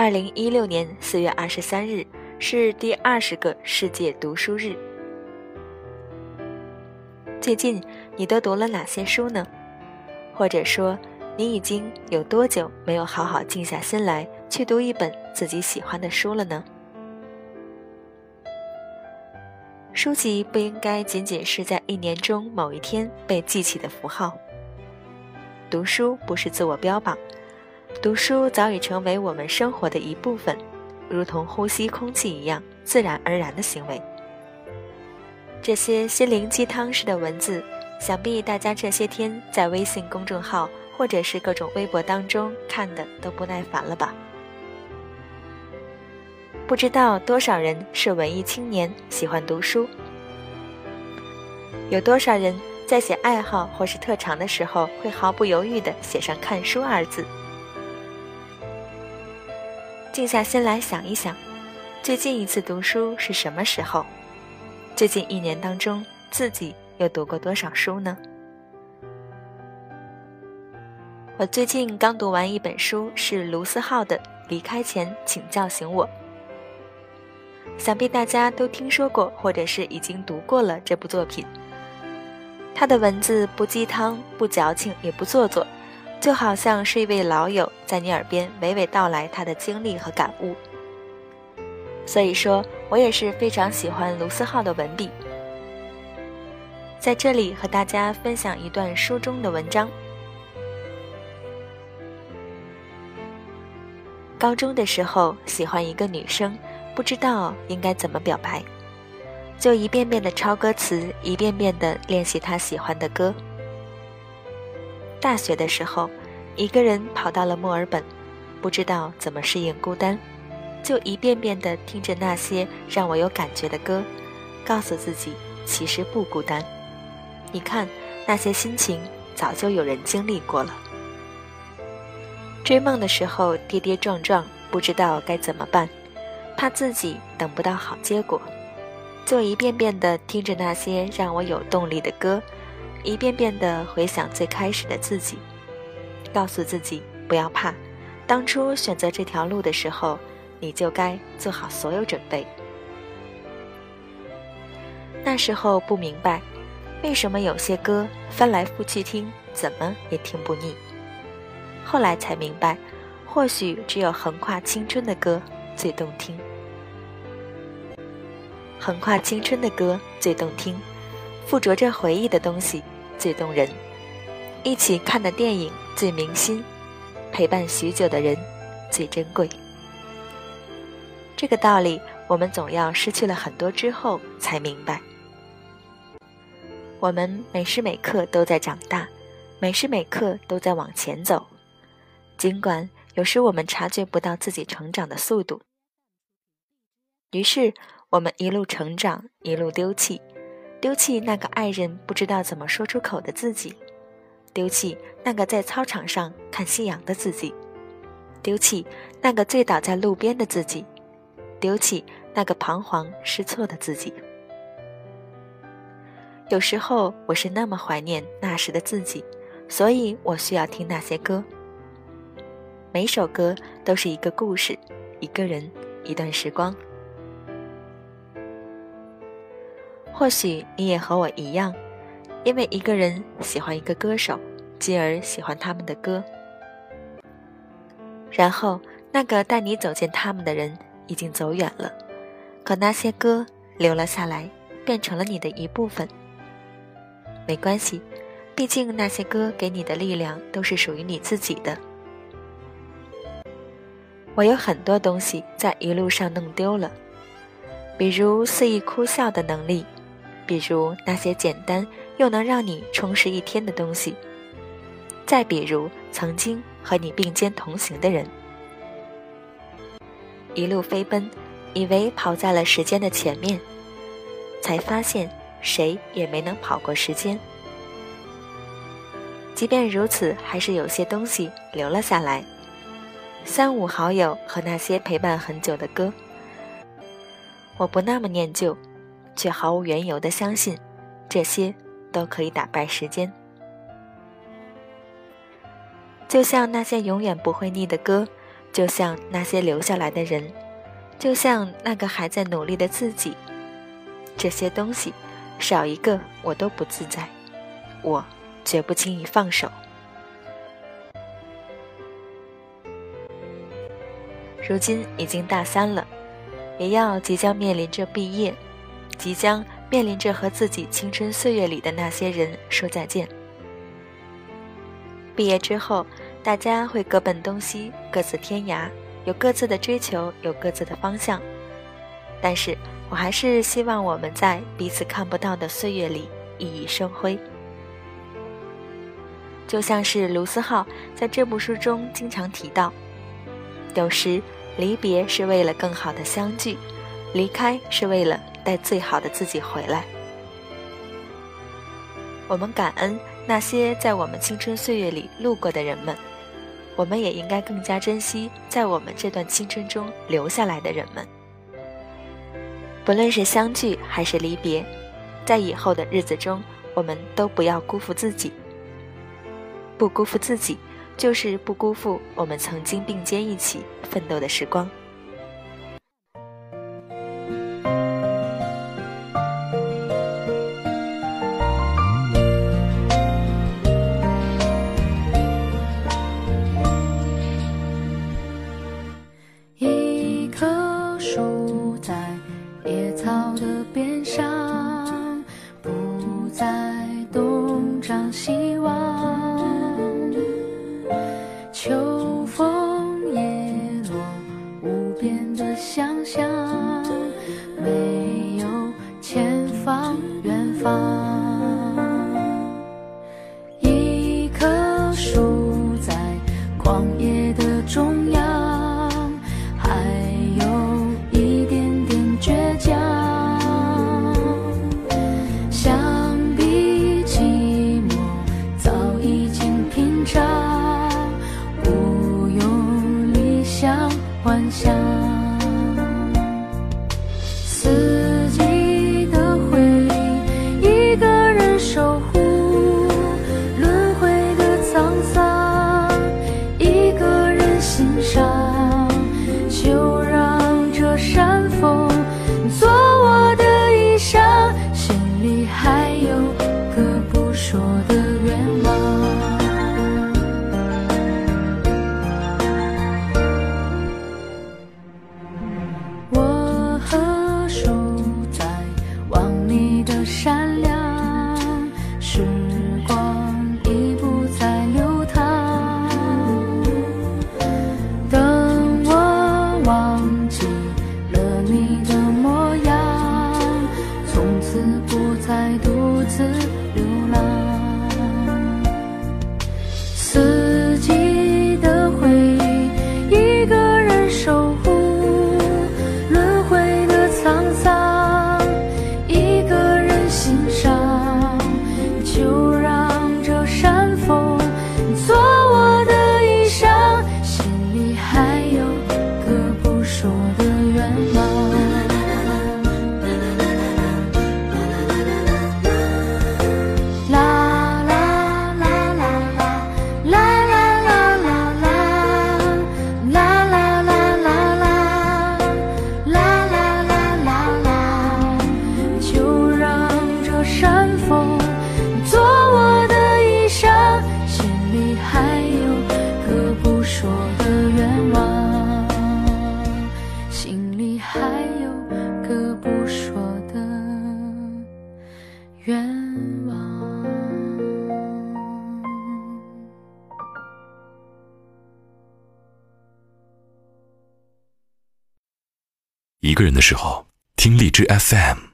二零一六年四月二十三日是第二十个世界读书日。最近你都读了哪些书呢？或者说，你已经有多久没有好好静下心来去读一本自己喜欢的书了呢？书籍不应该仅仅是在一年中某一天被记起的符号。读书不是自我标榜，读书早已成为我们生活的一部分，如同呼吸空气一样自然而然的行为。这些心灵鸡汤式的文字，想必大家这些天在微信公众号或者是各种微博当中看的都不耐烦了吧？不知道多少人是文艺青年，喜欢读书。有多少人在写爱好或是特长的时候，会毫不犹豫地写上“看书”二字？静下心来想一想，最近一次读书是什么时候？最近一年当中，自己又读过多少书呢？我最近刚读完一本书，是卢思浩的《离开前，请叫醒我》。想必大家都听说过，或者是已经读过了这部作品。他的文字不鸡汤、不矫情、也不做作，就好像是一位老友在你耳边娓娓道来他的经历和感悟。所以说我也是非常喜欢卢思浩的文笔。在这里和大家分享一段书中的文章。高中的时候喜欢一个女生。不知道应该怎么表白，就一遍遍的抄歌词，一遍遍的练习他喜欢的歌。大学的时候，一个人跑到了墨尔本，不知道怎么适应孤单，就一遍遍的听着那些让我有感觉的歌，告诉自己其实不孤单。你看，那些心情早就有人经历过了。追梦的时候跌跌撞撞，不知道该怎么办。怕自己等不到好结果，就一遍遍地听着那些让我有动力的歌，一遍遍地回想最开始的自己，告诉自己不要怕，当初选择这条路的时候，你就该做好所有准备。那时候不明白，为什么有些歌翻来覆去听，怎么也听不腻。后来才明白，或许只有横跨青春的歌最动听。横跨青春的歌最动听，附着着回忆的东西最动人，一起看的电影最铭心，陪伴许久的人最珍贵。这个道理，我们总要失去了很多之后才明白。我们每时每刻都在长大，每时每刻都在往前走，尽管有时我们察觉不到自己成长的速度。于是。我们一路成长，一路丢弃，丢弃那个爱人不知道怎么说出口的自己，丢弃那个在操场上看夕阳的自己，丢弃那个醉倒在路边的自己，丢弃那个彷徨失措的自己。有时候我是那么怀念那时的自己，所以我需要听那些歌。每首歌都是一个故事，一个人，一段时光。或许你也和我一样，因为一个人喜欢一个歌手，继而喜欢他们的歌，然后那个带你走进他们的人已经走远了，可那些歌留了下来，变成了你的一部分。没关系，毕竟那些歌给你的力量都是属于你自己的。我有很多东西在一路上弄丢了，比如肆意哭笑的能力。比如那些简单又能让你充实一天的东西，再比如曾经和你并肩同行的人，一路飞奔，以为跑在了时间的前面，才发现谁也没能跑过时间。即便如此，还是有些东西留了下来，三五好友和那些陪伴很久的歌，我不那么念旧。却毫无缘由的相信，这些都可以打败时间。就像那些永远不会腻的歌，就像那些留下来的人，就像那个还在努力的自己。这些东西，少一个我都不自在，我绝不轻易放手。如今已经大三了，也要即将面临着毕业，即将面临着和自己青春岁月里的那些人说再见。毕业之后，大家会各奔东西，各自天涯，有各自的追求，有各自的方向，但是。我还是希望我们在彼此看不到的岁月里熠熠生辉，就像是卢思浩在这部书中经常提到：有时离别是为了更好的相聚，离开是为了带最好的自己回来。我们感恩那些在我们青春岁月里路过的人们，我们也应该更加珍惜在我们这段青春中留下来的人们。不论是相聚还是离别，在以后的日子中，我们都不要辜负自己。不辜负自己，就是不辜负我们曾经并肩一起奋斗的时光。在东张西望像幻想。个人的时候，听荔枝 FM。